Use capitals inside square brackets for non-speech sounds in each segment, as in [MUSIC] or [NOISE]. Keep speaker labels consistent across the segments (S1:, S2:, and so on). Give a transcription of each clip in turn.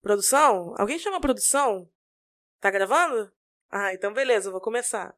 S1: Produção? Alguém chama a produção? Tá gravando? Ah, então beleza, eu vou começar.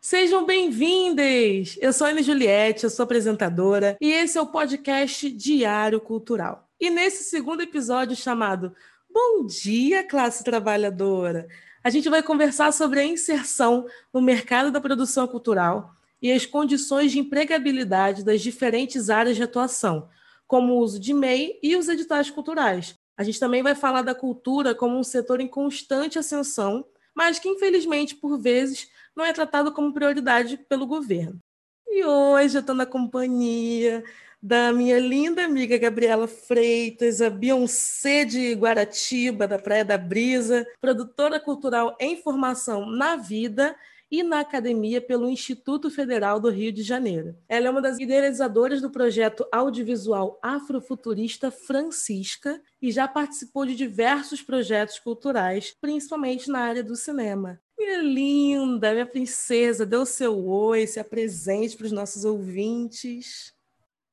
S1: Sejam bem-vindas! Eu sou a Ana Juliette, eu sou apresentadora e esse é o podcast Diário Cultural. E nesse segundo episódio chamado Bom Dia, Classe Trabalhadora, a gente vai conversar sobre a inserção no mercado da produção cultural e as condições de empregabilidade das diferentes áreas de atuação, como o uso de MEI e os editais culturais. A gente também vai falar da cultura como um setor em constante ascensão, mas que, infelizmente, por vezes, não é tratado como prioridade pelo governo. E hoje eu estou na companhia da minha linda amiga Gabriela Freitas, a Beyoncé de Guaratiba, da Praia da Brisa, produtora cultural em formação na vida e na academia pelo Instituto Federal do Rio de Janeiro. Ela é uma das idealizadoras do projeto audiovisual afrofuturista Francisca e já participou de diversos projetos culturais, principalmente na área do cinema. Minha linda, minha princesa, dê o seu oi, se apresente para os nossos ouvintes.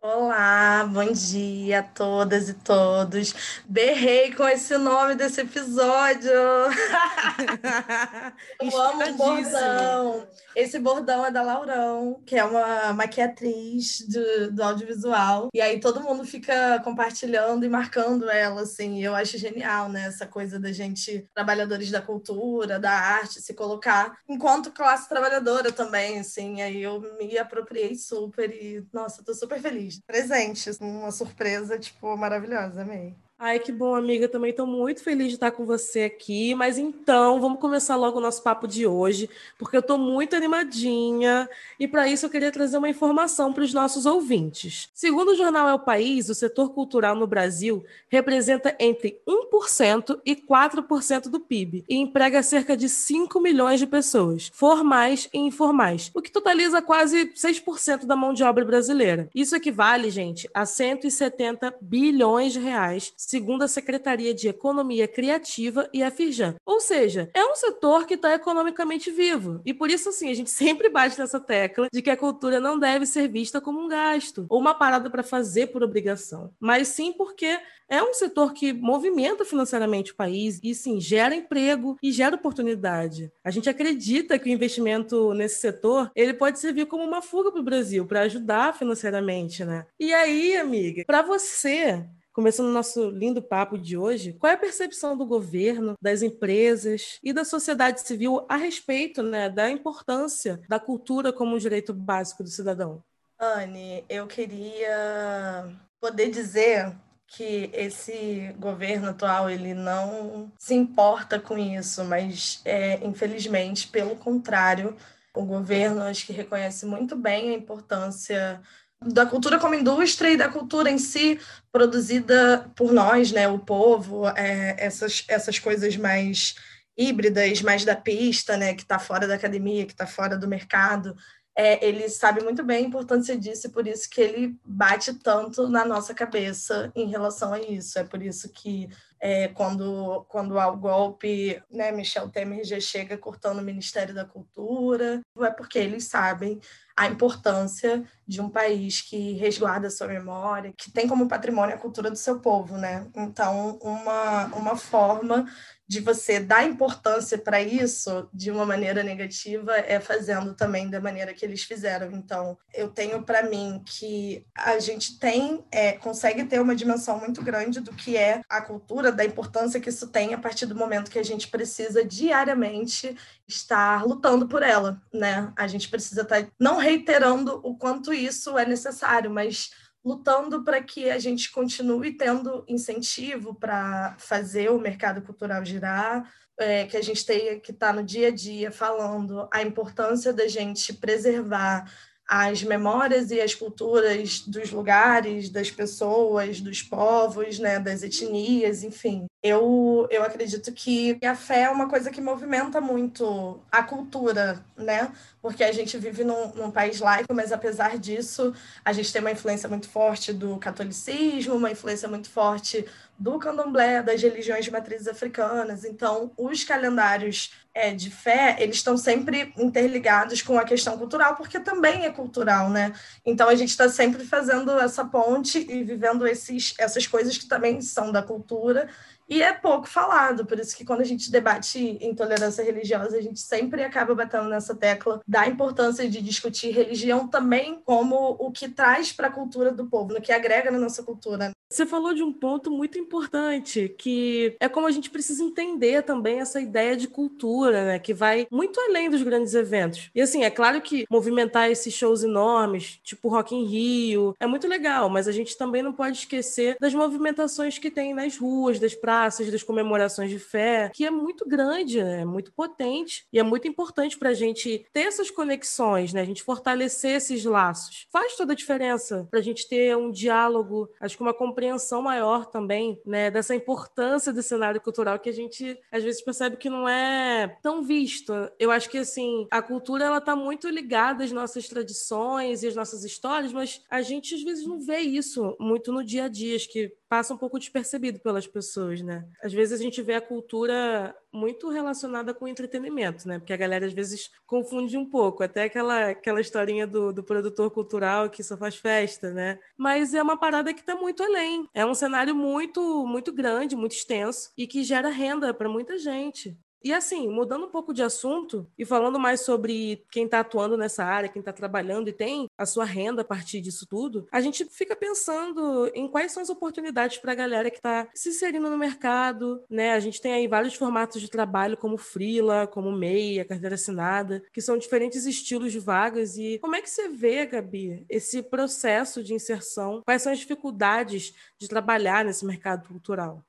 S2: Olá, bom dia a todas e todos. Berrei com esse nome desse episódio. [LAUGHS] Eu amo o bordão. Esse bordão é da Laurão, que é uma maquiatriz do, do audiovisual. E aí todo mundo fica compartilhando e marcando ela, assim. Eu acho genial, né? Essa coisa da gente, trabalhadores da cultura, da arte, se colocar enquanto classe trabalhadora também, assim. Aí eu me apropriei super e, nossa, tô super feliz presentes, uma surpresa, tipo, maravilhosa, amei.
S1: Ai, que bom, amiga. Também estou muito feliz de estar com você aqui. Mas então, vamos começar logo o nosso papo de hoje, porque eu estou muito animadinha. E para isso eu queria trazer uma informação para os nossos ouvintes. Segundo o jornal É o País, o setor cultural no Brasil representa entre 1% e 4% do PIB e emprega cerca de 5 milhões de pessoas, formais e informais, o que totaliza quase 6% da mão de obra brasileira. Isso equivale, gente, a 170 bilhões de reais segundo a Secretaria de Economia Criativa e a Firjan. Ou seja, é um setor que está economicamente vivo. E por isso, assim, a gente [LAUGHS] sempre bate nessa tecla de que a cultura não deve ser vista como um gasto ou uma parada para fazer por obrigação, mas sim porque é um setor que movimenta financeiramente o país e, sim, gera emprego e gera oportunidade. A gente acredita que o investimento nesse setor ele pode servir como uma fuga para o Brasil, para ajudar financeiramente, né? E aí, amiga, para você, Começando o nosso lindo papo de hoje, qual é a percepção do governo, das empresas e da sociedade civil a respeito né, da importância da cultura como um direito básico do cidadão?
S2: Anne, eu queria poder dizer que esse governo atual ele não se importa com isso, mas é, infelizmente, pelo contrário, o governo acho que reconhece muito bem a importância da cultura como indústria e da cultura em si produzida por nós, né, o povo, é, essas, essas coisas mais híbridas, mais da pista, né, que está fora da academia, que está fora do mercado, é, ele sabe muito bem a importância disso e por isso que ele bate tanto na nossa cabeça em relação a isso. É por isso que é, quando, quando há o golpe, né, Michel Temer já chega cortando o Ministério da Cultura, é porque eles sabem a importância de um país que resguarda a sua memória, que tem como patrimônio a cultura do seu povo, né? Então, uma, uma forma de você dar importância para isso de uma maneira negativa é fazendo também da maneira que eles fizeram. Então, eu tenho para mim que a gente tem, é, consegue ter uma dimensão muito grande do que é a cultura, da importância que isso tem a partir do momento que a gente precisa diariamente estar lutando por ela, né? A gente precisa estar tá, não reiterando o quanto isso é necessário, mas lutando para que a gente continue tendo incentivo para fazer o mercado cultural girar, é, que a gente tenha que estar tá no dia a dia falando a importância da gente preservar as memórias e as culturas dos lugares, das pessoas, dos povos, né, das etnias, enfim. Eu, eu acredito que a fé é uma coisa que movimenta muito a cultura, né? Porque a gente vive num, num, país laico, mas apesar disso, a gente tem uma influência muito forte do catolicismo, uma influência muito forte do candomblé, das religiões de matrizes africanas. Então, os calendários é, de fé, eles estão sempre interligados com a questão cultural, porque também é cultural, né? Então, a gente está sempre fazendo essa ponte e vivendo esses, essas coisas que também são da cultura e é pouco falado, por isso que quando a gente debate intolerância religiosa, a gente sempre acaba batendo nessa tecla da importância de discutir religião também como o que traz para a cultura do povo, no que agrega na nossa cultura.
S1: Você falou de um ponto muito importante, que é como a gente precisa entender também essa ideia de cultura, né? Que vai muito além dos grandes eventos. E assim, é claro que movimentar esses shows enormes, tipo Rock in Rio, é muito legal, mas a gente também não pode esquecer das movimentações que tem nas ruas, das praças, das comemorações de fé, que é muito grande, né? é muito potente e é muito importante para a gente ter essas conexões, né? A gente fortalecer esses laços. Faz toda a diferença para a gente ter um diálogo, acho que uma compreensão maior também, né, dessa importância do cenário cultural que a gente às vezes percebe que não é tão visto. Eu acho que assim, a cultura ela tá muito ligada às nossas tradições e às nossas histórias, mas a gente às vezes não vê isso muito no dia a dia, acho que passa um pouco despercebido pelas pessoas, né? Às vezes a gente vê a cultura muito relacionada com entretenimento, né? Porque a galera às vezes confunde um pouco, até aquela, aquela historinha do, do produtor cultural que só faz festa, né? Mas é uma parada que está muito além. É um cenário muito, muito grande, muito extenso e que gera renda para muita gente. E assim, mudando um pouco de assunto e falando mais sobre quem está atuando nessa área, quem está trabalhando e tem a sua renda a partir disso tudo, a gente fica pensando em quais são as oportunidades para a galera que está se inserindo no mercado, né? A gente tem aí vários formatos de trabalho, como freela, como MEI, carteira assinada, que são diferentes estilos de vagas. E como é que você vê, Gabi, esse processo de inserção? Quais são as dificuldades de trabalhar nesse mercado cultural?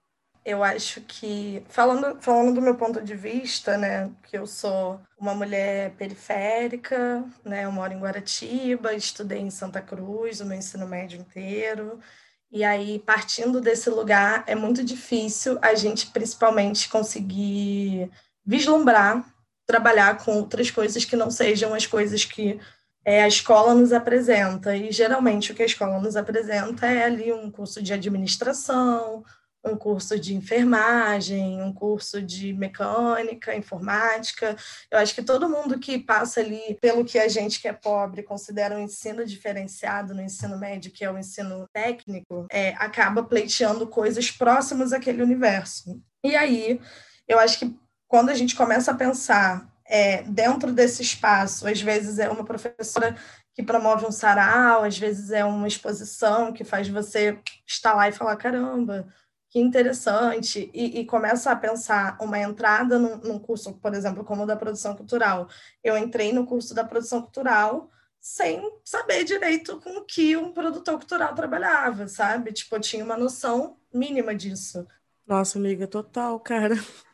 S2: Eu acho que, falando, falando do meu ponto de vista, né, que eu sou uma mulher periférica, né, eu moro em Guaratiba, estudei em Santa Cruz o meu ensino médio inteiro, e aí, partindo desse lugar, é muito difícil a gente, principalmente, conseguir vislumbrar, trabalhar com outras coisas que não sejam as coisas que é, a escola nos apresenta. E, geralmente, o que a escola nos apresenta é ali um curso de administração, um curso de enfermagem, um curso de mecânica, informática. Eu acho que todo mundo que passa ali pelo que a gente que é pobre considera um ensino diferenciado no ensino médio, que é o ensino técnico, é, acaba pleiteando coisas próximas àquele universo. E aí, eu acho que quando a gente começa a pensar é, dentro desse espaço, às vezes é uma professora que promove um sarau, às vezes é uma exposição que faz você estar lá e falar: caramba, que interessante, e, e, começa a pensar uma entrada num, num, curso, por exemplo, como o da produção cultural. Eu entrei no curso da produção cultural sem saber direito com o que um produtor cultural trabalhava, sabe? Tipo, eu tinha uma noção mínima disso.
S1: Nossa, amiga, total, cara. [LAUGHS]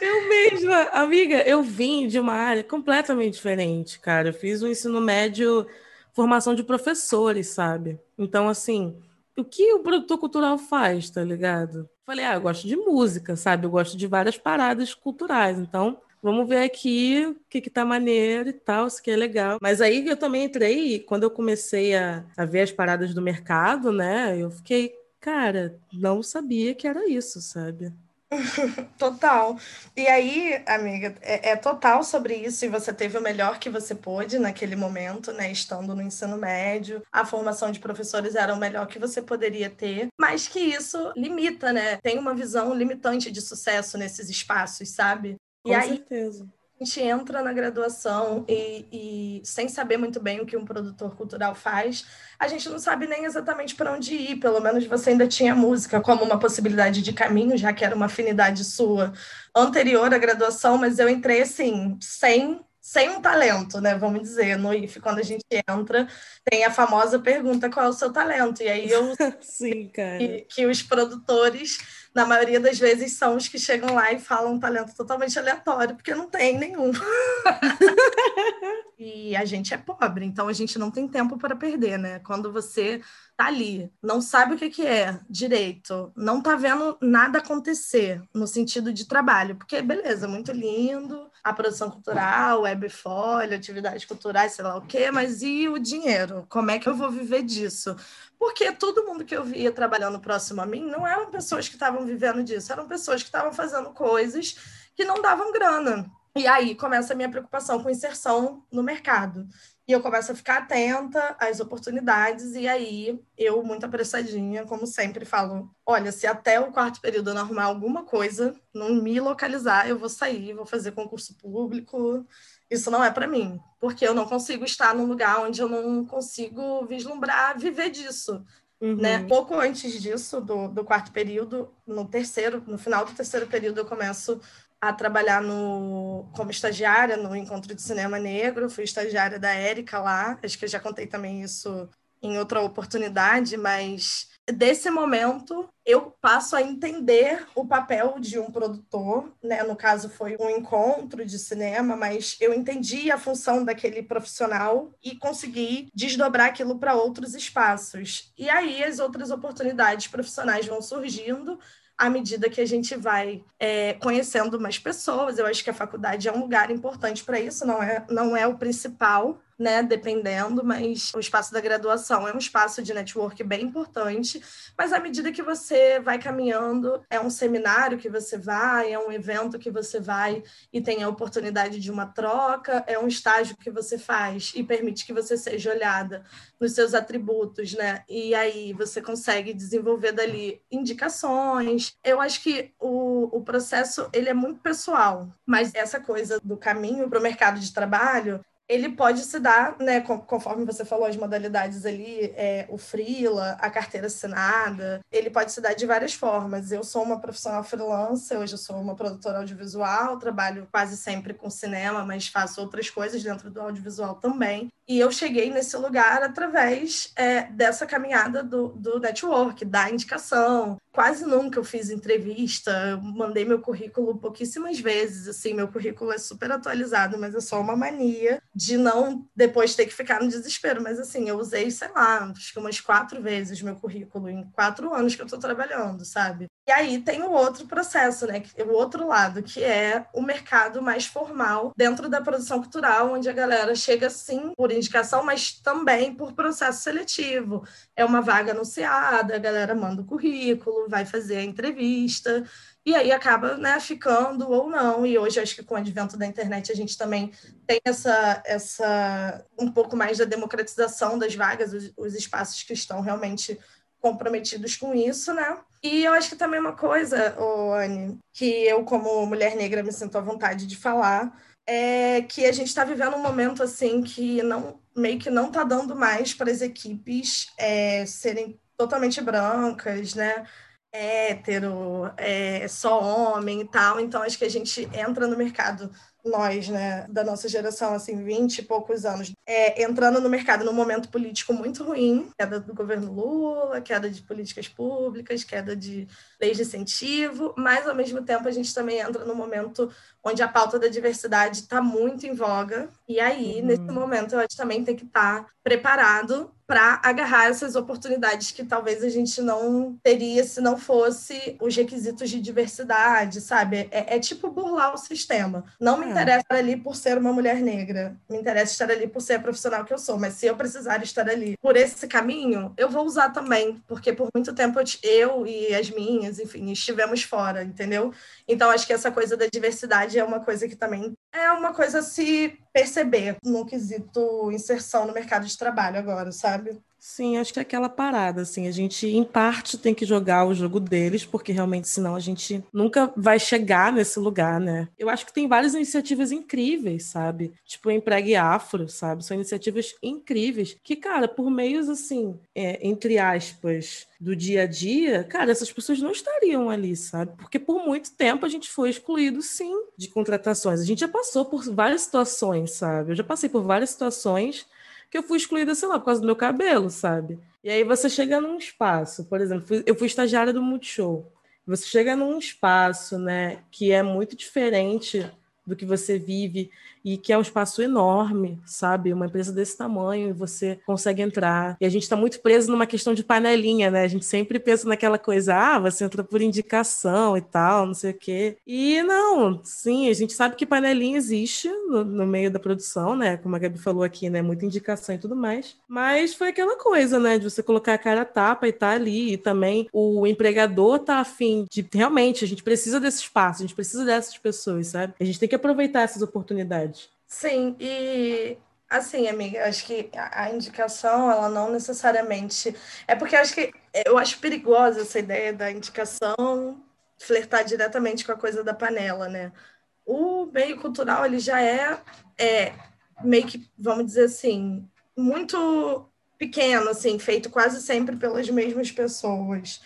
S1: Eu mesma, amiga, eu vim de uma área completamente diferente, cara. Eu fiz o um ensino médio, formação de professores, sabe? Então, assim, o que o produtor cultural faz, tá ligado? Falei, ah, eu gosto de música, sabe? Eu gosto de várias paradas culturais, então vamos ver aqui o que que tá maneiro e tal, isso que é legal. Mas aí eu também entrei, quando eu comecei a, a ver as paradas do mercado, né? Eu fiquei, cara, não sabia que era isso, sabe? [LAUGHS]
S2: Total. E aí, amiga, é, é, total sobre isso, e você teve o melhor que você pôde naquele momento, né? Estando no ensino médio, a formação de professores era o melhor que você poderia ter, mas que isso limita, né? Tem uma visão limitante de sucesso nesses espaços, sabe?
S1: Com e aí, certeza
S2: gente entra na graduação e, e, sem saber muito bem o que um produtor cultural faz, a gente não sabe nem exatamente para onde ir. Pelo menos você ainda tinha música como uma possibilidade de caminho, já que era uma afinidade sua anterior à graduação, mas eu entrei assim, sem sem um talento, né? Vamos dizer, no IF, quando a gente entra, tem a famosa pergunta qual é o seu talento. E aí eu [LAUGHS]
S1: Sim, cara.
S2: Que, que os produtores na maioria das vezes são os que chegam lá e falam um talento totalmente aleatório, porque não tem nenhum. [LAUGHS] e a gente é pobre, então a gente não tem tempo para perder, né? Quando você tá ali, não sabe o que, que é direito, não tá vendo nada acontecer no sentido de trabalho, porque beleza, muito lindo, a produção cultural, webfolha, atividades culturais, sei lá o quê, mas e o dinheiro? Como é que eu vou viver disso? Porque todo mundo que eu via trabalhando próximo a mim não eram pessoas que estavam vivendo disso, eram pessoas que estavam fazendo coisas que não davam grana. E aí começa a minha preocupação com inserção no mercado. E eu começo a ficar atenta às oportunidades, e aí eu, muito apressadinha, como sempre, falo: olha, se até o quarto período eu não arrumar alguma coisa, não me localizar, eu vou sair, vou fazer concurso público. Isso não é para mim, porque eu não consigo estar num lugar onde eu não consigo vislumbrar viver disso. Uhum. Né? Pouco antes disso, do, do quarto período, no terceiro, no final do terceiro período, eu começo a trabalhar no, como estagiária no Encontro de Cinema Negro. Fui estagiária da Érica lá. Acho que eu já contei também isso em outra oportunidade, mas desse momento eu passo a entender o papel de um produtor, né? No caso foi um encontro de cinema, mas eu entendi a função daquele profissional e consegui desdobrar aquilo para outros espaços. E aí as outras oportunidades profissionais vão surgindo à medida que a gente vai é, conhecendo mais pessoas. Eu acho que a faculdade é um lugar importante para isso, não é, não é o principal, né, dependendo, mas o espaço da graduação é um espaço de network bem importante, mas à medida que você vai caminhando, é um seminário que você vai, é um evento que você vai e tem a oportunidade de uma troca, é um estágio que você faz e permite que você seja olhada nos seus atributos, né? E aí você consegue desenvolver dali indicações. Eu acho que o, o processo ele é muito pessoal, mas essa coisa do caminho para o mercado de trabalho ele pode se dar, né, conforme você falou, as modalidades ali, é, o freela, a carteira assinada, ele pode se dar de várias formas. Eu sou uma profissional freelancer, hoje eu sou uma produtora audiovisual, trabalho quase sempre com cinema, mas faço outras coisas dentro do audiovisual também. E eu cheguei nesse lugar através é, dessa caminhada do, do network, da indicação. Quase nunca eu fiz entrevista, eu mandei meu currículo pouquíssimas vezes, assim, meu currículo é super atualizado, mas é só uma mania de não depois ter que ficar no desespero. Mas assim, eu usei, sei lá, acho que umas quatro vezes meu currículo em quatro anos que eu estou trabalhando, sabe? E aí tem o outro processo, né? O outro lado, que é o mercado mais formal dentro da produção cultural, onde a galera chega sim por indicação, mas também por processo seletivo. É uma vaga anunciada, a galera manda o currículo, vai fazer a entrevista, e aí acaba né, ficando ou não. E hoje acho que com o advento da internet a gente também tem essa, essa um pouco mais da democratização das vagas, os, os espaços que estão realmente comprometidos com isso, né? E eu acho que também uma coisa, oh, Anne, que eu, como mulher negra, me sinto à vontade de falar, é que a gente está vivendo um momento assim que não meio que não está dando mais para as equipes é, serem totalmente brancas, né? Hétero, é, só homem e tal. Então, acho que a gente entra no mercado nós, né, da nossa geração, assim, 20 e poucos anos, é, entrando no mercado num momento político muito ruim, queda do governo Lula, queda de políticas públicas, queda de leis de incentivo, mas, ao mesmo tempo, a gente também entra num momento onde a pauta da diversidade está muito em voga, e aí, uhum. nesse momento, eu acho que também tem que estar tá preparado para agarrar essas oportunidades que talvez a gente não teria se não fosse os requisitos de diversidade, sabe? É, é tipo burlar o sistema. Não me é. interessa estar ali por ser uma mulher negra, me interessa estar ali por ser a profissional que eu sou, mas se eu precisar estar ali por esse caminho, eu vou usar também, porque por muito tempo eu e as minhas, enfim, estivemos fora, entendeu? Então acho que essa coisa da diversidade é uma coisa que também é uma coisa a se perceber no quesito inserção no mercado de trabalho agora, sabe?
S1: Sim, acho que é aquela parada, assim, a gente, em parte, tem que jogar o jogo deles, porque realmente, senão, a gente nunca vai chegar nesse lugar, né? Eu acho que tem várias iniciativas incríveis, sabe? Tipo, o Empregue Afro, sabe? São iniciativas incríveis, que, cara, por meios, assim, é, entre aspas, do dia a dia, cara, essas pessoas não estariam ali, sabe? Porque por muito tempo a gente foi excluído, sim, de contratações. A gente já passou por várias situações, sabe? Eu já passei por várias situações que eu fui excluída, sei lá, por causa do meu cabelo, sabe? E aí você chega num espaço, por exemplo, eu fui estagiária do Multishow. Você chega num espaço, né, que é muito diferente do que você vive e que é um espaço enorme, sabe? Uma empresa desse tamanho e você consegue entrar. E a gente está muito preso numa questão de panelinha, né? A gente sempre pensa naquela coisa, ah, você entra por indicação e tal, não sei o quê. E não, sim, a gente sabe que panelinha existe no, no meio da produção, né? Como a Gabi falou aqui, né? Muita indicação e tudo mais. Mas foi aquela coisa, né? De você colocar a cara a tapa e tá ali. E também o empregador tá afim de realmente, a gente precisa desse espaço, a gente precisa dessas pessoas, sabe? A gente tem que aproveitar essas oportunidades.
S2: Sim, e assim, amiga, acho que a indicação, ela não necessariamente. É porque acho que eu acho perigosa essa ideia da indicação flertar diretamente com a coisa da panela, né? O meio cultural, ele já é, é meio que, vamos dizer assim, muito pequeno, assim, feito quase sempre pelas mesmas pessoas.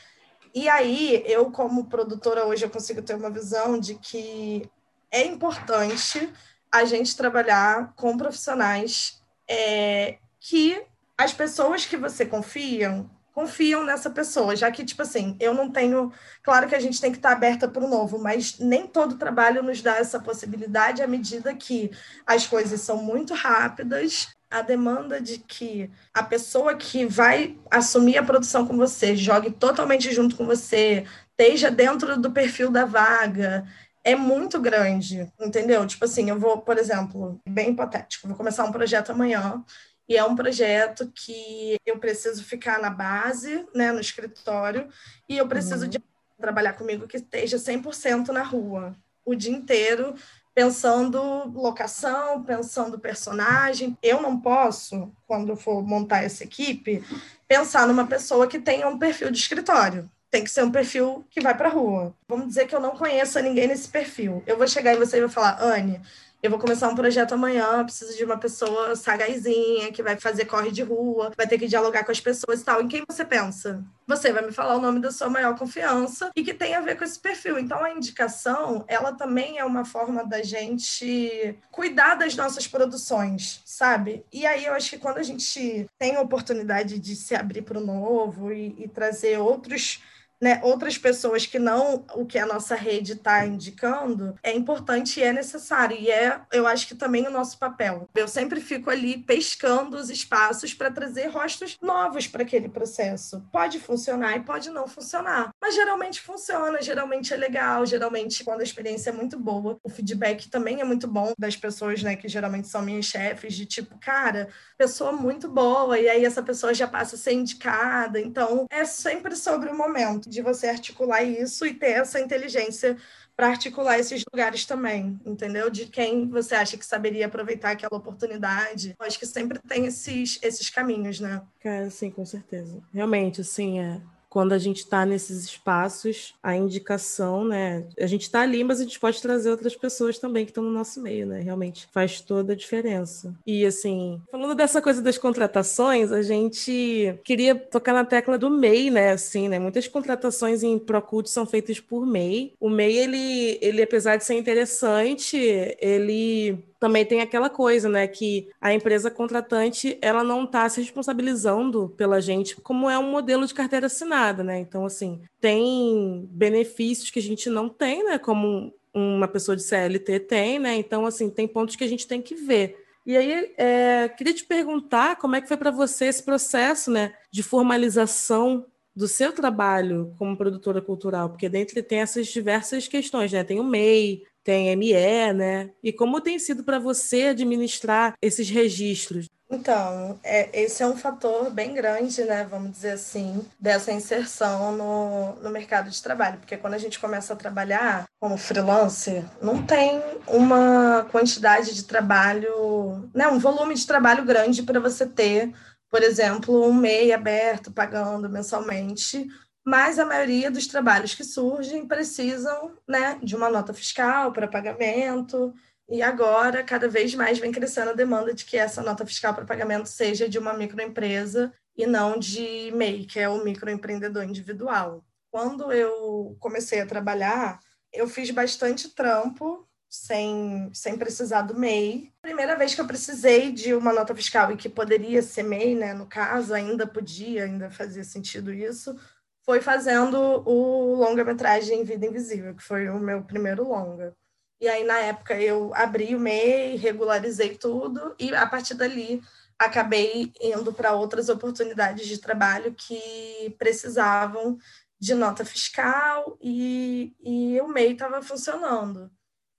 S2: E aí, eu, como produtora, hoje eu consigo ter uma visão de que é importante a gente trabalhar com profissionais é, que as pessoas que você confiam confiam nessa pessoa, já que, tipo assim, eu não tenho. Claro que a gente tem que estar aberta para o novo, mas nem todo trabalho nos dá essa possibilidade à medida que as coisas são muito rápidas. A demanda de que a pessoa que vai assumir a produção com você jogue totalmente junto com você, esteja dentro do perfil da vaga, é muito grande, entendeu? Tipo assim, eu vou, por exemplo, bem hipotético, vou começar um projeto amanhã e é um projeto que eu preciso ficar na base, né, no escritório, e eu preciso uhum. de trabalhar comigo que esteja 100% na rua, o dia inteiro, pensando locação, pensando personagem. Eu não posso, quando for montar essa equipe, pensar numa pessoa que tenha um perfil de escritório tem que ser um perfil que vai para rua. Vamos dizer que eu não conheço ninguém nesse perfil. Eu vou chegar em você e vou falar, Anne, eu vou começar um projeto amanhã, preciso de uma pessoa sagaizinha, que vai fazer corre de rua, vai ter que dialogar com as pessoas e tal. Em quem você pensa? Você vai me falar o nome da sua maior confiança e que tem a ver com esse perfil. Então, a indicação, ela também é uma forma da gente cuidar das nossas produções, sabe? E aí, eu acho que quando a gente tem a oportunidade de se abrir para o novo e, e trazer outros né, outras pessoas que não o que a nossa rede está indicando, é importante e é necessário. E é, eu acho que também o nosso papel. Eu sempre fico ali pescando os espaços para trazer rostos novos para aquele processo. Pode funcionar e pode não funcionar. Mas geralmente funciona, geralmente é legal, geralmente quando a experiência é muito boa, o feedback também é muito bom das pessoas, né, que geralmente são minhas chefes, de tipo, cara, pessoa muito boa, e aí essa pessoa já passa a ser indicada. Então, é sempre sobre o momento de você articular isso e ter essa inteligência para articular esses lugares também, entendeu? De quem você acha que saberia aproveitar aquela oportunidade. Eu acho que sempre tem esses, esses caminhos, né?
S1: Cara, sim, com certeza. Realmente, assim, é, quando a gente está nesses espaços, a indicação, né? A gente está ali, mas a gente pode trazer outras pessoas também que estão no nosso meio, né? Realmente faz toda a diferença. E assim, falando dessa coisa das contratações, a gente queria tocar na tecla do MEI, né? Assim, né? Muitas contratações em Procult são feitas por MEI. O MEI, ele, ele apesar de ser interessante, ele também tem aquela coisa, né, que a empresa contratante ela não está se responsabilizando pela gente, como é um modelo de carteira assinada, né? Então, assim, tem benefícios que a gente não tem, né, como uma pessoa de CLT tem, né? Então, assim, tem pontos que a gente tem que ver. E aí, é, queria te perguntar como é que foi para você esse processo, né, de formalização do seu trabalho como produtora cultural, porque dentro tem essas diversas questões, né? Tem o MEI, tem ME, né? E como tem sido para você administrar esses registros?
S2: Então, é, esse é um fator bem grande, né, vamos dizer assim, dessa inserção no, no mercado de trabalho, porque quando a gente começa a trabalhar como freelancer, não tem uma quantidade de trabalho, né, um volume de trabalho grande para você ter, por exemplo, um MEI aberto pagando mensalmente mas a maioria dos trabalhos que surgem precisam né, de uma nota fiscal para pagamento, e agora cada vez mais vem crescendo a demanda de que essa nota fiscal para pagamento seja de uma microempresa e não de MEI, que é o microempreendedor individual. Quando eu comecei a trabalhar, eu fiz bastante trampo sem, sem precisar do MEI. Primeira vez que eu precisei de uma nota fiscal e que poderia ser MEI, né, no caso, ainda podia, ainda fazia sentido isso, foi fazendo o longa-metragem Vida Invisível, que foi o meu primeiro longa. E aí, na época, eu abri o MEI, regularizei tudo, e a partir dali acabei indo para outras oportunidades de trabalho que precisavam de nota fiscal e, e o MEI estava funcionando.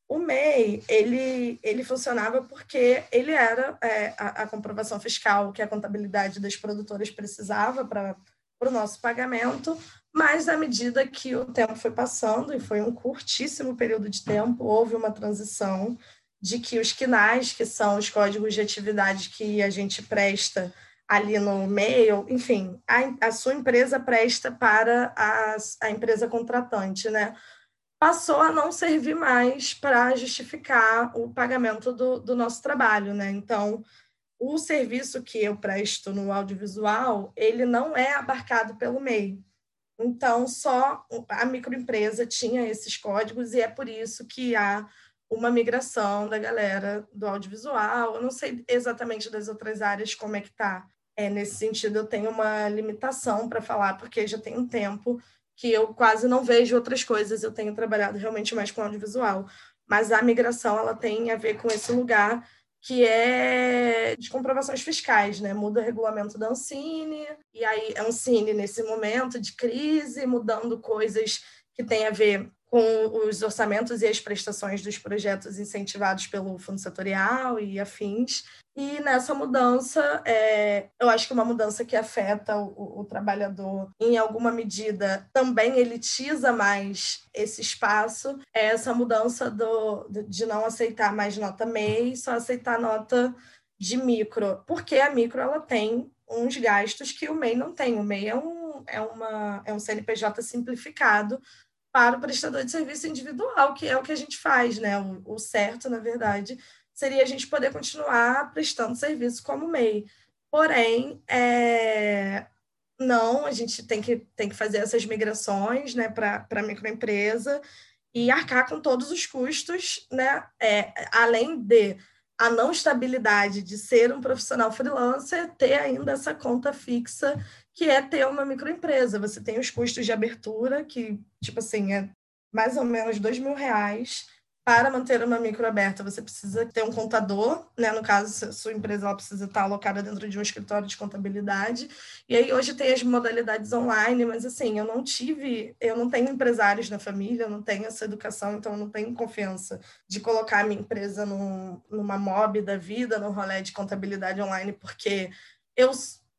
S2: O MEI, ele, ele funcionava porque ele era é, a, a, comprovação fiscal que a contabilidade das produtoras precisava para o nosso pagamento, mas à medida que o tempo foi passando, e foi um curtíssimo período de tempo, houve uma transição de que os quinais, que são os códigos de atividade que a gente presta ali no mail, enfim, a, a sua empresa presta para a, a empresa contratante, né? Passou a não servir mais para justificar o pagamento do, do nosso trabalho, né? Então, o serviço que eu presto no audiovisual, ele não é abarcado pelo MEI. Então, só a microempresa tinha esses códigos e é por isso que há uma migração da galera do audiovisual. Eu não sei exatamente das outras áreas como é que está. É, nesse sentido, eu tenho uma limitação para falar, porque já tem um tempo que eu quase não vejo outras coisas. Eu tenho trabalhado realmente mais com audiovisual. Mas a migração ela tem a ver com esse lugar que é de comprovações fiscais, né? Muda o regulamento da Ancine, e aí a Ancine, nesse momento de crise, mudando coisas que têm a ver com os orçamentos e as prestações dos projetos incentivados pelo Fundo Setorial e afins. E nessa mudança, é, eu acho que uma mudança que afeta o, o, trabalhador em alguma medida também elitiza mais esse espaço, é essa mudança do, de não aceitar mais nota MEI, só aceitar nota de micro, porque a micro ela tem uns gastos que o MEI não tem. O MEI é um, é uma, é um CNPJ simplificado para o prestador de serviço individual, que é o que a gente faz, né? O, certo, na verdade, seria a gente poder continuar prestando serviço como MEI. Porém, é, não, a gente tem que, tem que fazer essas migrações né, para a microempresa e arcar com todos os custos, né? É, além de a não estabilidade de ser um profissional freelancer, ter ainda essa conta fixa que é ter uma microempresa. Você tem os custos de abertura, que, tipo assim, é mais ou menos dois mil reais para manter uma micro aberta, você precisa ter um contador, né? No caso, sua empresa ela precisa estar alocada dentro de um escritório de contabilidade. E aí hoje tem as modalidades online, mas assim, eu não tive, eu não tenho empresários na família, eu não tenho essa educação, então eu não tenho confiança de colocar a minha empresa num, numa mob da vida, no rolê de contabilidade online, porque eu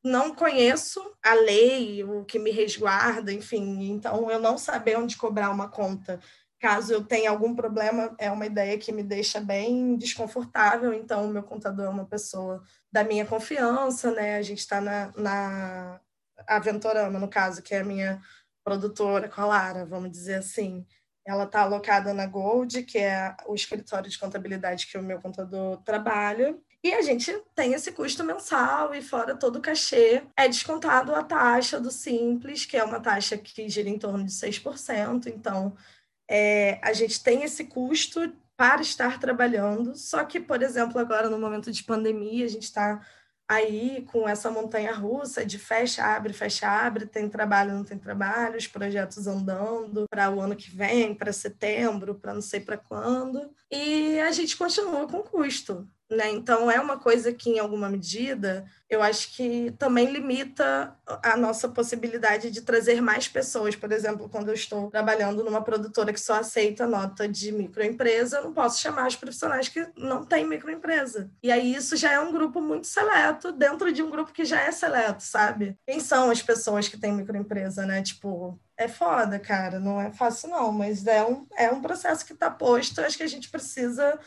S2: não conheço a lei, o que me resguarda, enfim, então eu não saber onde cobrar uma conta caso eu tenha algum problema, é uma ideia que me deixa bem desconfortável. Então, o meu contador é uma pessoa da minha confiança, né? A gente está na, na Aventorama, no caso, que é a minha produtora com a Lara, vamos dizer assim. Ela está alocada na Gold, que é o escritório de contabilidade que o meu contador trabalha. E a gente tem esse custo mensal e fora todo o cachê, é descontado a taxa do Simples, que é uma taxa que gira em torno de 6%. Então, é, a gente tem esse custo para estar trabalhando, só que, por exemplo, agora no momento de pandemia, a gente está aí com essa montanha russa de fecha, abre, fecha, abre, tem trabalho, não tem trabalho, os projetos andando para o ano que vem, para setembro, para não sei para quando, e a gente continua com custo. Né? Então, é uma coisa que, em alguma medida, eu acho que também limita a nossa possibilidade de trazer mais pessoas. Por exemplo, quando eu estou trabalhando numa produtora que só aceita nota de microempresa, eu não posso chamar os profissionais que não têm microempresa. E aí, isso já é um grupo muito seleto dentro de um grupo que já é seleto, sabe? Quem são as pessoas que têm microempresa, né? Tipo, é foda, cara. Não é fácil, não, mas é um, é um processo que está posto. Acho que a gente precisa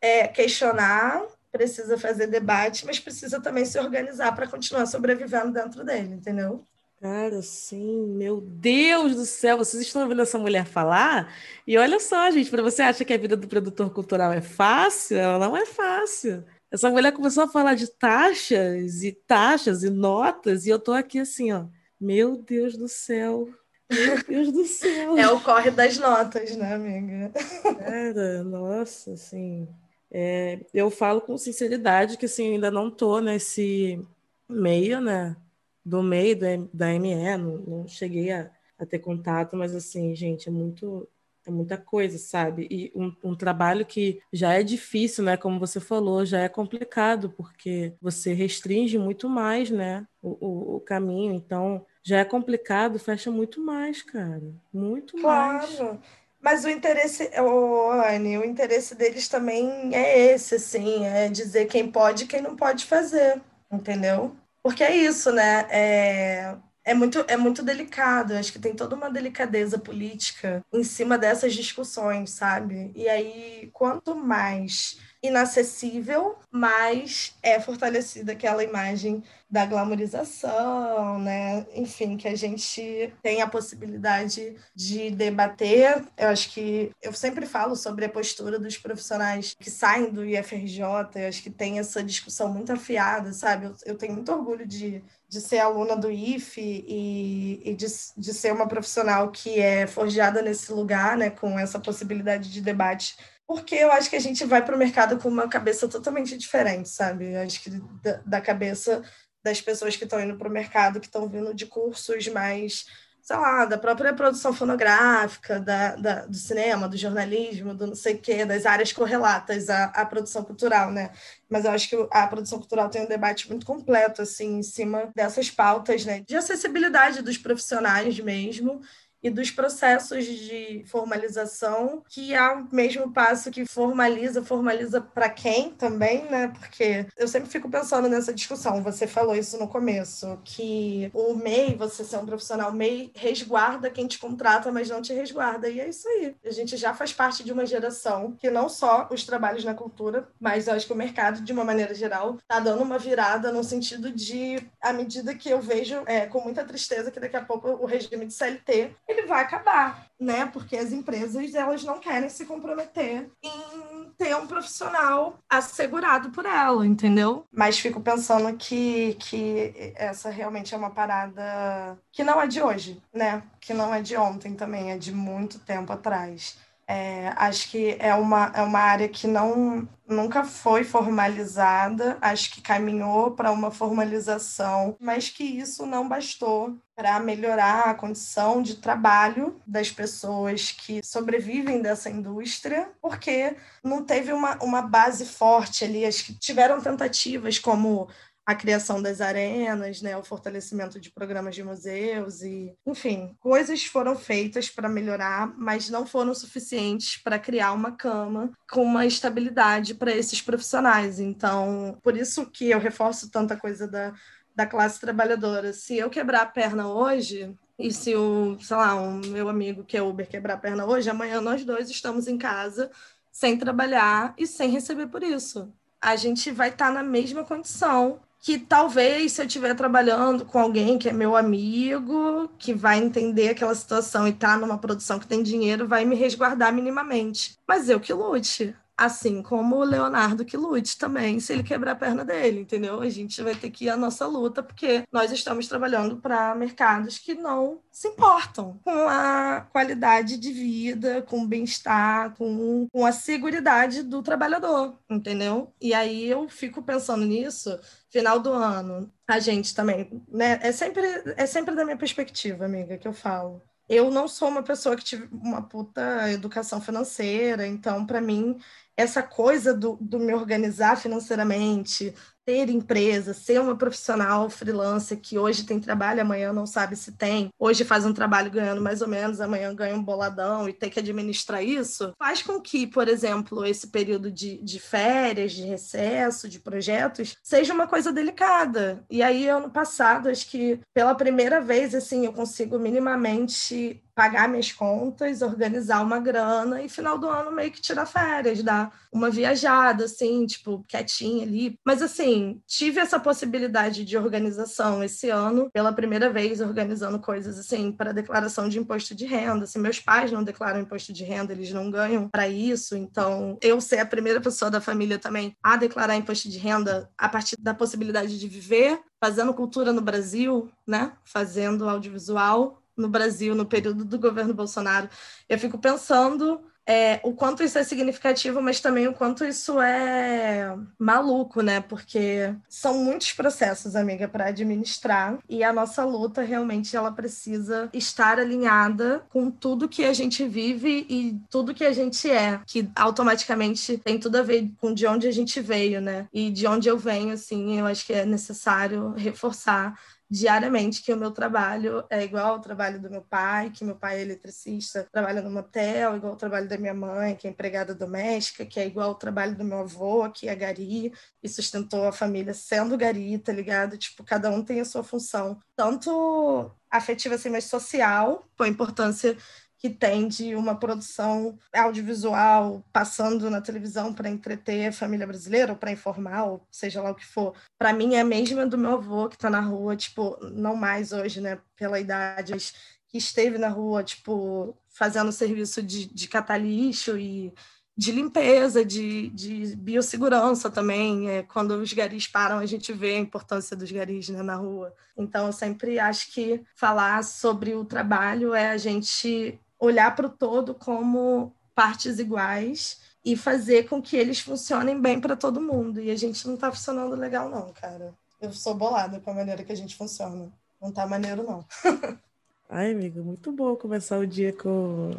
S2: é, questionar, precisa fazer debate, mas precisa também se organizar para continuar sobrevivendo dentro dele, entendeu?
S1: Cara, sim, meu Deus do céu, vocês estão ouvindo essa mulher falar? E olha só, gente, para você acha que a vida do produtor cultural é fácil? Ela não é fácil. Essa mulher começou a falar de taxas e taxas e notas, e eu tô aqui assim, ó. Meu Deus do céu. Meu Deus do céu. [LAUGHS]
S2: É o corre das notas, né, amiga?
S1: Cara, nossa, assim. É, eu falo com sinceridade que assim, ainda não estou nesse meio, né? Do meio do, da ME, não, não cheguei a, a ter contato, mas assim, gente, é muito é muita coisa, sabe? E um, um, trabalho que já é difícil, né? Como você falou, já é complicado, porque você restringe muito mais, né? O, o, o caminho. Então, já é complicado, fecha muito mais, cara. Muito
S2: claro.
S1: mais.
S2: Claro. Mas o interesse, oh, Anne, o interesse deles também é esse, assim, é dizer quem pode e quem não pode fazer, entendeu? Porque é isso, né? É, é muito, é muito delicado. Acho que tem toda uma delicadeza política em cima dessas discussões, sabe? E aí, quanto mais inacessível, mais é fortalecida aquela imagem da glamorização, né? Enfim, que a gente tem a possibilidade de debater. Eu acho que eu sempre falo sobre a postura dos profissionais que saem do IFRJ, eu acho que tem essa discussão muito afiada, sabe? Eu, eu tenho muito orgulho de, de ser aluna do IFE e, e de, de ser uma profissional que é forjada nesse lugar, né, com essa possibilidade de debate porque eu acho que a gente vai para o mercado com uma cabeça totalmente diferente, sabe? Eu acho que da, da cabeça das pessoas que estão indo para o mercado, que estão vindo de cursos mais, sei lá, da própria produção fonográfica, da, da, do cinema, do jornalismo, do não sei o quê, das áreas correlatas à, à produção cultural, né? Mas eu acho que a produção cultural tem um debate muito completo, assim, em cima dessas pautas, né? De acessibilidade dos profissionais mesmo, e dos processos de formalização, que é o mesmo passo que formaliza, formaliza para quem também, né? Porque eu sempre fico pensando nessa discussão, você falou isso no começo, que o MEI, você ser um profissional MEI, resguarda quem te contrata, mas não te resguarda. E é isso aí. A gente já faz parte de uma geração que não só os trabalhos na cultura, mas eu acho que o mercado, de uma maneira geral, tá dando uma virada no sentido de, à medida que eu vejo é, com muita tristeza que daqui a pouco o regime de CLT ele vai acabar, né? Porque as empresas elas não querem se comprometer em ter um profissional assegurado por ela, entendeu? Mas fico pensando que, que essa realmente é uma parada que não é de hoje, né? Que não é de ontem também, é de muito tempo atrás. É, acho que é uma, é uma área que não nunca foi formalizada, acho que caminhou para uma formalização, mas que isso não bastou para melhorar a condição de trabalho das pessoas que sobrevivem dessa indústria, porque não teve uma, uma base forte ali. Acho que tiveram tentativas como a criação das arenas, né, o fortalecimento de programas de museus e, enfim, coisas foram feitas para melhorar, mas não foram suficientes para criar uma cama com uma estabilidade para esses profissionais. Então, por isso que eu reforço tanta coisa da, da classe trabalhadora. Se eu quebrar a perna hoje, e se o, sei lá, um meu amigo que é Uber quebrar a perna hoje, amanhã nós dois estamos em casa sem trabalhar e sem receber por isso. A gente vai estar tá na mesma condição que talvez se eu estiver trabalhando com alguém que é meu amigo, que vai entender aquela situação e tá numa produção que tem dinheiro, vai me resguardar minimamente. Mas eu que lute. Assim como o Leonardo que lute também, se ele quebrar a perna dele, entendeu? A gente vai ter que ir à nossa luta, porque nós estamos trabalhando para mercados que não se importam com a qualidade de vida, com o bem-estar, com, com a segurança do trabalhador, entendeu? E aí eu fico pensando nisso, final do ano, a gente também, né? É sempre, é sempre da minha perspectiva, amiga, que eu falo. Eu não sou uma pessoa que tive uma puta educação financeira, então, para mim, essa coisa do, do me organizar financeiramente, ter empresa, ser uma profissional freelancer que hoje tem trabalho, amanhã não sabe se tem, hoje faz um trabalho ganhando mais ou menos, amanhã ganha um boladão e tem que administrar isso, faz com que, por exemplo, esse período de, de férias, de recesso, de projetos, seja uma coisa delicada. E aí, ano passado, acho que pela primeira vez, assim, eu consigo minimamente pagar minhas contas, organizar uma grana e final do ano meio que tirar férias, dar uma viajada, assim, tipo, quietinha ali. Mas, assim, tive essa possibilidade de organização esse ano, pela primeira vez, organizando coisas, assim, para declaração de imposto de renda. Assim, meus pais não declaram imposto de renda, eles não ganham para isso. Então, eu ser a primeira pessoa da família também a declarar imposto de renda a partir da possibilidade de viver fazendo cultura no Brasil, né? Fazendo audiovisual no Brasil no período do governo Bolsonaro. Eu fico pensando é, o quanto isso é significativo, mas também o quanto isso é maluco, né? Porque são muitos processos, amiga, para administrar e a nossa luta realmente ela precisa estar alinhada com tudo que a gente vive e tudo que a gente é, que automaticamente tem tudo a ver com de onde a gente veio, né? E de onde eu venho, assim, eu acho que é necessário reforçar diariamente que o meu trabalho é igual ao trabalho do meu pai, que meu pai é eletricista, trabalha no motel, igual ao trabalho da minha mãe, que é empregada doméstica, que é igual ao trabalho do meu avô, que é gari, e sustentou a família sendo gari, tá ligado? Tipo, cada um tem a sua função, tanto afetiva assim, mas social, com a importância que tem de uma produção audiovisual passando na televisão para entreter a família brasileira ou para informar, ou seja lá o que for. Para mim é a mesma do meu avô que está na rua, tipo, não mais hoje, né, pela idade, mas que esteve na rua, tipo, fazendo serviço de, de catar lixo e de limpeza, de, de biossegurança também. É, quando os garis param, a gente vê a importância dos garis né, na rua. Então, eu sempre acho que falar sobre o trabalho é a gente olhar para o todo como partes iguais e fazer com que eles funcionem bem para todo mundo. E a gente não está funcionando legal, não, cara. Eu sou bolada com a maneira que a gente funciona. Não tá maneiro, não. [LAUGHS]
S1: Ai, amiga, muito bom começar o dia com,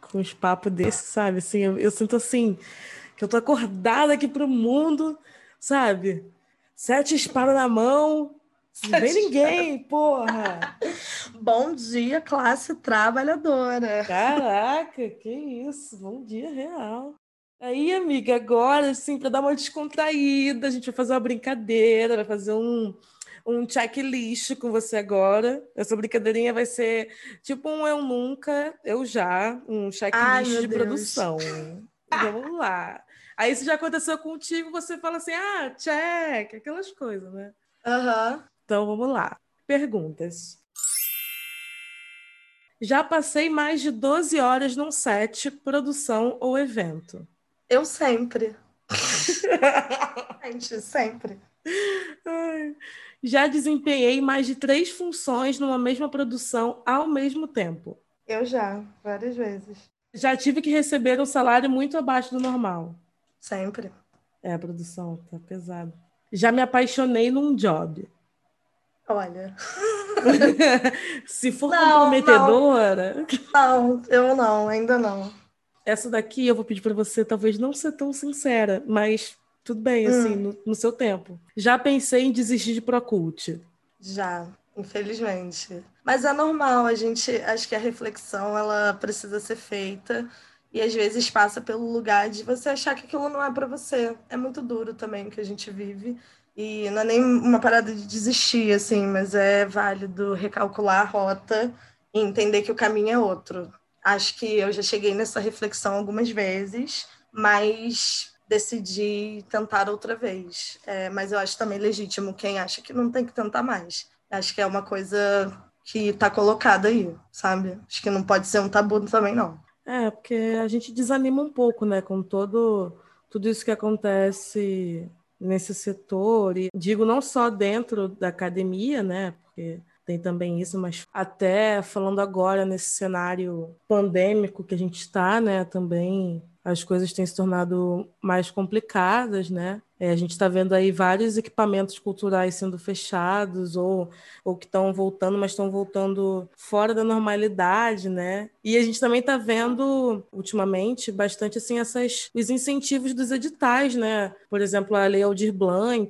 S1: com uns papos desses, sabe? Assim, eu, eu sinto assim, que eu tô acordada aqui pro mundo, sabe? Sete espadas na mão, não vem ninguém, porra!
S2: Bom dia, classe trabalhadora.
S1: Caraca, que isso, bom dia real. Aí, amiga, agora, assim, para dar uma descontraída, a gente vai fazer uma brincadeira, vai fazer um, um checklist com você agora. Essa brincadeirinha vai ser tipo um eu nunca, eu já, um checklist de Deus. produção. Vamos lá. Aí, se já aconteceu contigo, você fala assim, ah, check, aquelas coisas, né?
S2: Aham. Uhum.
S1: Então vamos lá. Perguntas. Já passei mais de 12 horas num set, produção ou evento?
S2: Eu sempre. [LAUGHS] Gente, sempre.
S1: Ai. Já desempenhei mais de três funções numa mesma produção ao mesmo tempo?
S2: Eu já, várias vezes.
S1: Já tive que receber um salário muito abaixo do normal?
S2: Sempre.
S1: É, a produção tá pesada. Já me apaixonei num job?
S2: Olha. [LAUGHS]
S1: Se for não, comprometedora.
S2: Não. não, eu não, ainda não.
S1: Essa daqui eu vou pedir para você, talvez não ser tão sincera, mas tudo bem, assim, hum. no, no, seu tempo. Já pensei em desistir de Procult?
S2: Já, infelizmente. Mas é normal, a gente, acho que a reflexão, ela precisa ser feita e às vezes passa pelo lugar de você achar que aquilo não é para você. É muito duro também que a gente vive. E não é nem uma parada de desistir, assim, mas é válido recalcular a rota e entender que o caminho é outro. Acho que eu já cheguei nessa reflexão algumas vezes, mas decidi tentar outra vez. É, mas eu acho também legítimo quem acha que não tem que tentar mais. Acho que é uma coisa que está colocada aí, sabe? Acho que não pode ser um tabu também, não.
S1: É, porque a gente desanima um pouco, né, com todo tudo isso que acontece nesse setor, e digo não só dentro da academia, né, porque tem também isso, mas até falando agora nesse cenário pandêmico que a gente está, né, também as coisas têm se tornado mais complicadas, né? É, a gente está vendo aí vários equipamentos culturais sendo fechados ou, ou que estão voltando, mas estão voltando fora da normalidade, né? E a gente também está vendo, ultimamente, bastante assim, essas, os incentivos dos editais, né? Por exemplo, a Lei Aldir Blanc,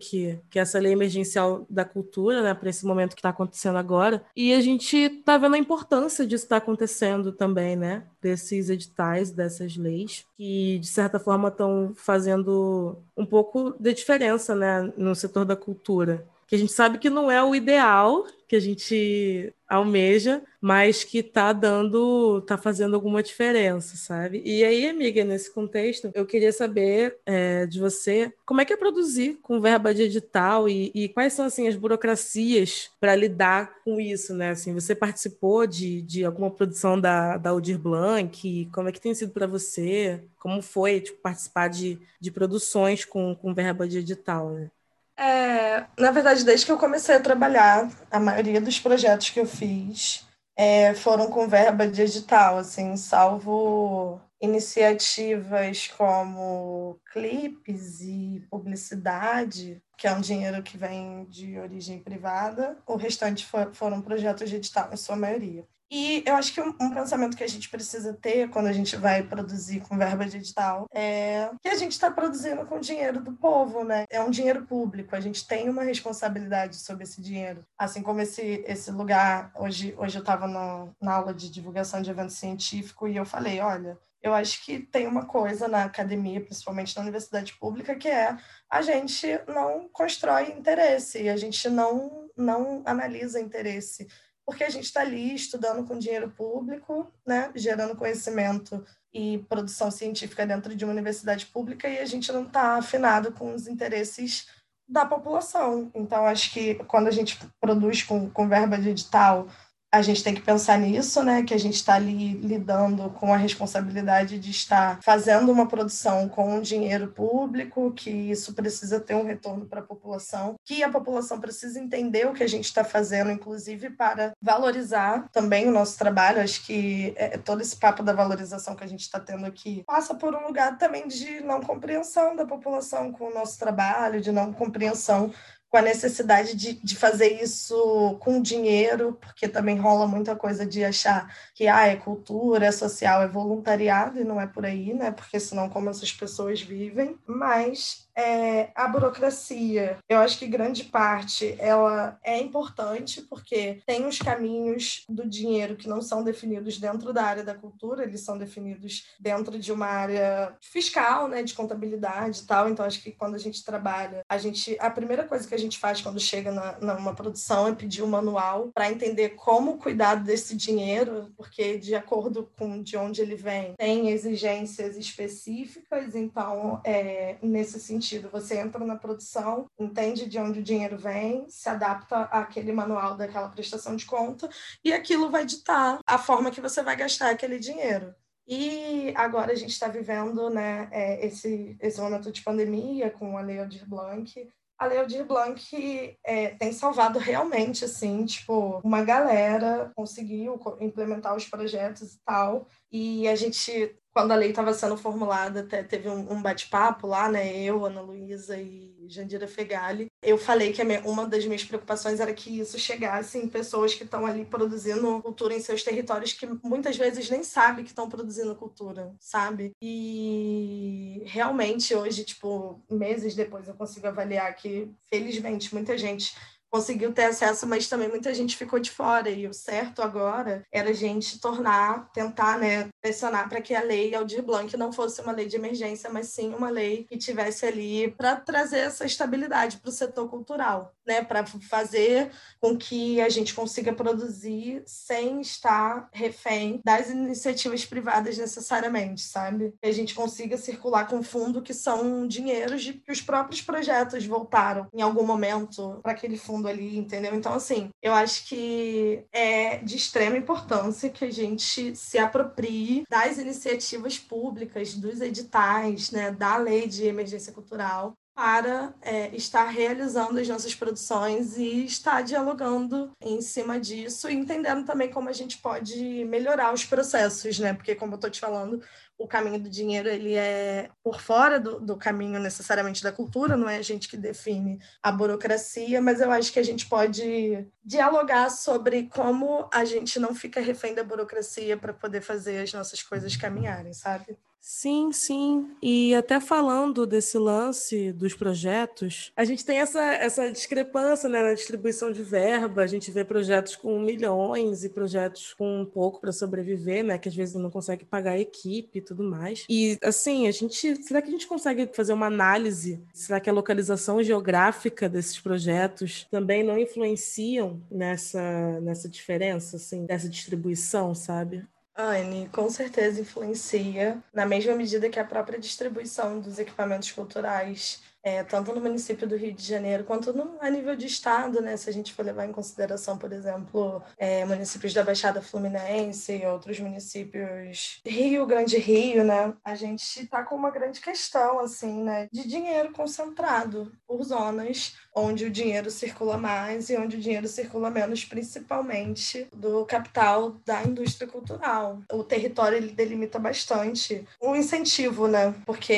S1: que é essa lei emergencial da cultura, né? Para esse momento que está acontecendo agora. E a gente está vendo a importância disso estar tá acontecendo também, né? Desses editais, dessas leis, que de certa forma estão fazendo um pouco de diferença né, no setor da cultura. Que a gente sabe que não é o ideal que a gente almeja, mas que está dando, está fazendo alguma diferença, sabe? E aí, amiga, nesse contexto, eu queria saber é, de você como é que é produzir com verba de edital e, e quais são assim as burocracias para lidar com isso, né? Assim, você participou de, de alguma produção da, da Aldir Blanc? Como é que tem sido para você? Como foi tipo, participar de, de produções com, com verba de edital, né?
S2: É, na verdade, desde que eu comecei a trabalhar, a maioria dos projetos que eu fiz é, foram com verba de edital, assim, salvo iniciativas como clipes e publicidade, que é um dinheiro que vem de origem privada, o restante foram projetos edital, em sua maioria. E eu acho que um, pensamento que a gente precisa ter quando a gente vai produzir com verba digital é que a gente está produzindo com o dinheiro do povo, né? É um dinheiro público, a gente tem uma responsabilidade sobre esse dinheiro. Assim como esse, esse lugar, hoje, hoje eu estava na aula de divulgação de evento científico e eu falei: olha, eu acho que tem uma coisa na academia, principalmente na universidade pública, que é a gente não constrói interesse, a gente não, não analisa interesse porque a gente está ali estudando com dinheiro público, né, gerando conhecimento e produção científica dentro de uma universidade pública e a gente não está afinado com os interesses da população. Então, acho que quando a gente produz com, com verba digital a gente tem que pensar nisso, né? Que a gente está ali lidando com a responsabilidade de estar fazendo uma produção com dinheiro público, que isso precisa ter um retorno para a população, que a população precisa entender o que a gente está fazendo, inclusive para valorizar também o nosso trabalho. Acho que é, todo esse papo da valorização que a gente está tendo aqui passa por um lugar também de não compreensão da população com o nosso trabalho, de não compreensão com a necessidade de, de fazer isso com dinheiro, porque também rola muita coisa de achar que ah, é cultura, é social, é voluntariado, e não é por aí, né? Porque senão como essas pessoas vivem. Mas é, a burocracia, eu acho que grande parte ela é importante porque tem os caminhos do dinheiro que não são definidos dentro da área da cultura, eles são definidos dentro de uma área fiscal, né, de contabilidade e tal. Então acho que quando a gente trabalha, a gente a primeira coisa que a gente faz quando chega na, numa produção é pedir um manual para entender como cuidar desse dinheiro, porque de acordo com de onde ele vem, tem exigências específicas. Então, é, nesse sentido sentido. Você entra na produção, entende de onde o dinheiro vem, se adapta àquele manual daquela prestação de conta e aquilo vai ditar a forma que você vai gastar aquele dinheiro. E agora a gente está vivendo né, é, esse, esse momento de pandemia com a Lei Aldir Blanc. A Lei Aldir Blanc é, tem salvado realmente, assim, tipo, uma galera conseguiu implementar os projetos e tal. E a gente quando a lei estava sendo formulada, até teve um, um bate-papo lá, né? Eu, Ana Luísa e Jandira Fegali. Eu falei que minha, uma das minhas preocupações era que isso chegasse em pessoas que estão ali produzindo cultura em seus territórios que muitas vezes nem sabem que estão produzindo cultura, sabe? E realmente hoje, tipo, meses depois eu consigo avaliar que, felizmente, muita gente conseguiu ter acesso, mas também muita gente ficou de fora. E o certo agora era a gente tornar, tentar, né, pressionar para que a lei Aldir Blanc não fosse uma lei de emergência, mas sim uma lei que tivesse ali para trazer essa estabilidade para o setor cultural, né, para fazer com que a gente consiga produzir sem estar refém das iniciativas privadas necessariamente, sabe? Que a gente consiga circular com fundo que são dinheiros de que os próprios projetos voltaram em algum momento para aquele fundo ali, entendeu? Então, assim, eu acho que é de extrema importância que a gente se aproprie das iniciativas públicas, dos editais, né, da lei de emergência cultural, para é, estar realizando as nossas produções e estar dialogando em cima disso e entendendo também como a gente pode melhorar os processos, né? Porque, como eu estou te falando, o caminho do dinheiro ele é por fora do, do caminho necessariamente da cultura, não é a gente que define a burocracia, mas eu acho que a gente pode dialogar sobre como a gente não fica refém da burocracia para poder fazer as nossas coisas caminharem, sabe?
S1: Sim, sim. E até falando desse lance dos projetos, a gente tem essa, essa discrepância né, na distribuição de verba. A gente vê projetos com milhões e projetos com pouco para sobreviver, né? Que às vezes não consegue pagar a equipe e tudo mais. E assim, a gente. Será que a gente consegue fazer uma análise? Será que a localização geográfica desses projetos também não influenciam nessa, nessa diferença, assim, dessa distribuição, sabe?
S2: Anne, com certeza influencia, na mesma medida que a própria distribuição dos equipamentos culturais é, tanto no município do Rio de Janeiro quanto no, a nível de estado, né? Se a gente for levar em consideração, por exemplo, é, municípios da Baixada Fluminense e outros municípios Rio Grande Rio, né? A gente está com uma grande questão, assim, né? De dinheiro concentrado por zonas onde o dinheiro circula mais e onde o dinheiro circula menos, principalmente do capital da indústria cultural. O território ele delimita bastante o incentivo, né? Porque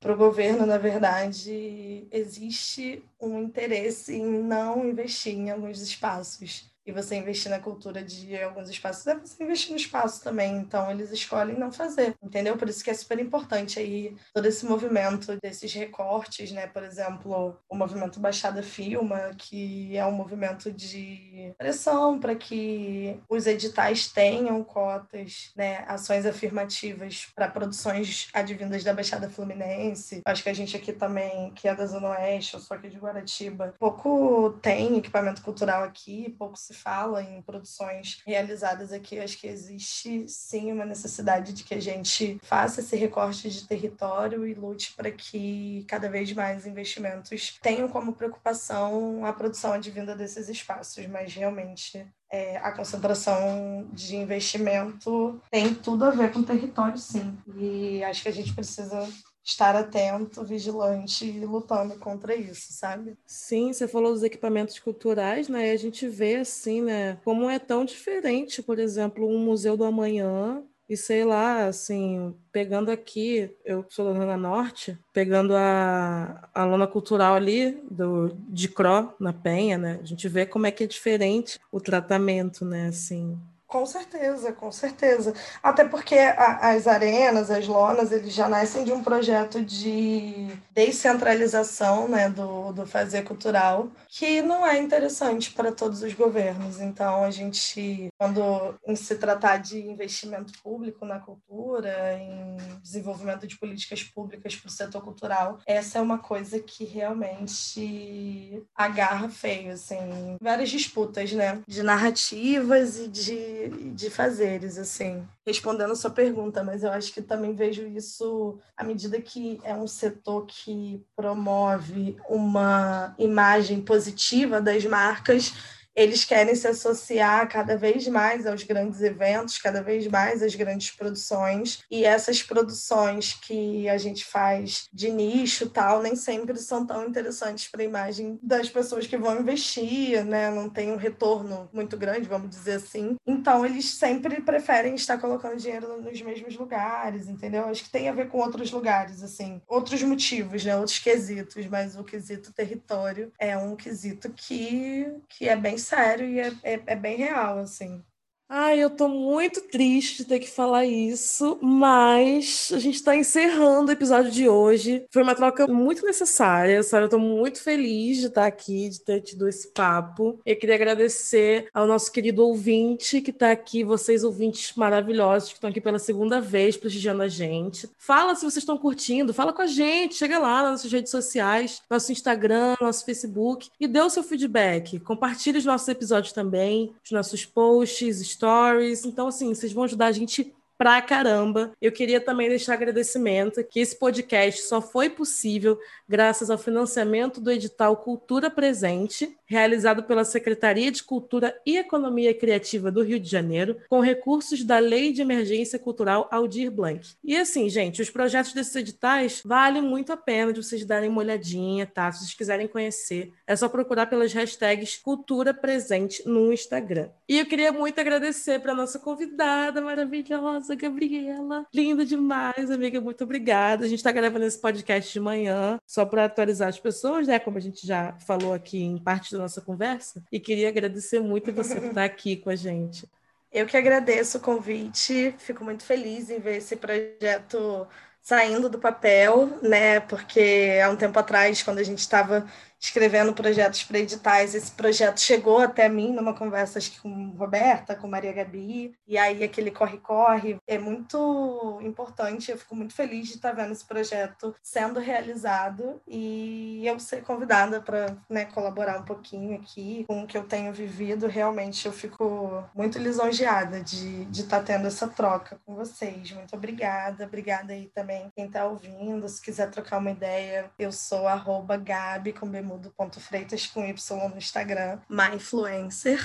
S2: para o governo, na verdade, existe um interesse em não investir em alguns espaços e você investir na cultura de alguns espaços, é você investir no espaço também. Então, eles escolhem não fazer, entendeu? Por isso que é super importante aí todo esse movimento desses recortes, né? Por exemplo, o movimento Baixada Filma, que é um movimento de pressão para que os editais tenham cotas, né? Ações afirmativas para produções advindas da Baixada Fluminense. Acho que a gente aqui também, que é da Zona Oeste, eu sou aqui de Guaratiba, pouco tem equipamento cultural aqui, pouco se fala em produções realizadas aqui, acho que existe sim uma necessidade de que a gente faça esse recorte de território e lute para que cada vez mais investimentos tenham como preocupação a produção advinda desses espaços, mas realmente é, a concentração de investimento tem tudo a ver com território, sim. E acho que a gente precisa estar atento, vigilante e lutando contra isso, sabe?
S1: Sim, você falou dos equipamentos culturais, né? E a gente vê assim, né, como é tão diferente, por exemplo, um museu do amanhã e sei lá, assim, pegando aqui, eu sou da Zona Norte, pegando a, a lona cultural ali do, de Cro, na Penha, né? A gente vê como é que é diferente o tratamento, né? Assim,
S2: com certeza, com certeza. Até porque a, as arenas, as lonas, eles já nascem de um projeto de descentralização né, do, do fazer cultural, que não é interessante para todos os governos. Então, a gente, quando se tratar de investimento público na cultura, em desenvolvimento de políticas públicas para o setor cultural, essa é uma coisa que realmente agarra feio, assim, várias disputas, né, de narrativas e de de, fazeres, assim. Respondendo a sua pergunta, mas eu acho que também vejo isso à medida que é um setor que promove uma imagem positiva das marcas eles querem se associar cada vez mais aos grandes eventos, cada vez mais às grandes produções, e essas produções que a gente faz de nicho tal, nem sempre são tão interessantes para a imagem das pessoas que vão investir, né? Não tem um retorno muito grande, vamos dizer assim. Então, eles sempre preferem estar colocando dinheiro nos mesmos lugares, entendeu? Acho que tem a ver com outros lugares, assim, outros motivos, né? Outros quesitos, mas o quesito território é um quesito que, que é bem sério e é, é, é bem real, assim.
S1: Ai, eu tô muito triste de ter que falar isso, mas a gente tá encerrando o episódio de hoje. Foi uma troca muito necessária, sabe? Eu tô muito feliz de estar aqui, de ter tido esse papo. Eu queria agradecer ao nosso querido ouvinte que tá aqui, vocês ouvintes maravilhosos que estão aqui pela segunda vez prestigiando a gente. Fala se vocês estão curtindo, fala com a gente, chega lá nas nossas redes sociais, nosso Instagram, nosso Facebook e dê o seu feedback. Compartilhe os nossos episódios também, os nossos posts, stories. Então, assim, vocês vão ajudar a gente pra caramba. Eu queria também deixar agradecimento que esse podcast só foi possível graças ao financiamento do edital Cultura Presente, realizado pela Secretaria de Cultura e Economia Criativa do Rio de Janeiro, com recursos da Lei de Emergência Cultural Aldir Blanc. E assim, gente, os projetos desses editais valem muito a pena de vocês darem uma olhadinha, tá? Se vocês quiserem conhecer, é só procurar pelas hashtags Cultura Presente no Instagram. E eu queria muito agradecer para nossa convidada maravilhosa, Gabriela. Linda demais, amiga. Muito obrigada. A gente está gravando esse podcast de manhã só para atualizar as pessoas, né? Como a gente já falou aqui em parte da nossa conversa. E queria agradecer muito você por estar aqui com a gente.
S2: Eu que agradeço o convite, fico muito feliz em ver esse projeto saindo do papel, né? Porque há um tempo atrás, quando a gente estava escrevendo projetos para editais. Esse projeto chegou até mim numa conversa acho que com Roberta, com Maria Gabi, e aí aquele corre-corre é muito importante. Eu fico muito feliz de estar vendo esse projeto sendo realizado e eu ser convidada para né, colaborar um pouquinho aqui com o que eu tenho vivido. Realmente eu fico muito lisonjeada de, de estar tendo essa troca com vocês. Muito obrigada. Obrigada aí também quem está ouvindo. Se quiser trocar uma ideia, eu sou arroba Gabi com bemudo.freitas com Y no Instagram, my influencer.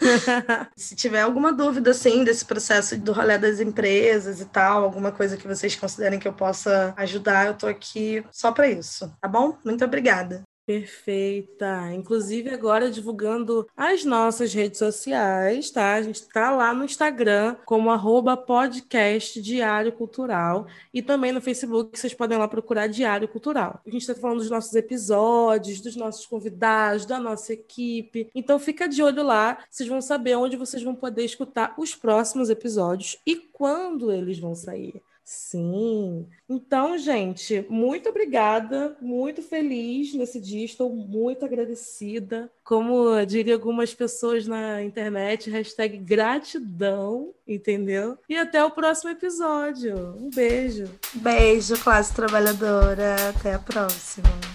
S2: [LAUGHS] Se tiver alguma dúvida assim desse processo do rolê das empresas e tal, alguma coisa que vocês considerem que eu possa ajudar, eu tô aqui só para isso, tá bom? Muito obrigada.
S1: Perfeita. Inclusive, agora divulgando as nossas redes sociais, tá? A gente está lá no Instagram como arroba podcast Diário Cultural e também no Facebook, vocês podem lá procurar Diário Cultural. A gente está falando dos nossos episódios, dos nossos convidados, da nossa equipe. Então, fica de olho lá, vocês vão saber onde vocês vão poder escutar os próximos episódios e quando eles vão sair. Sim. Então, gente, muito obrigada, muito feliz nesse dia, estou muito agradecida. Como diria algumas pessoas na internet, hashtag gratidão, entendeu? E até o próximo episódio. Um beijo.
S2: Beijo, classe trabalhadora. Até a próxima.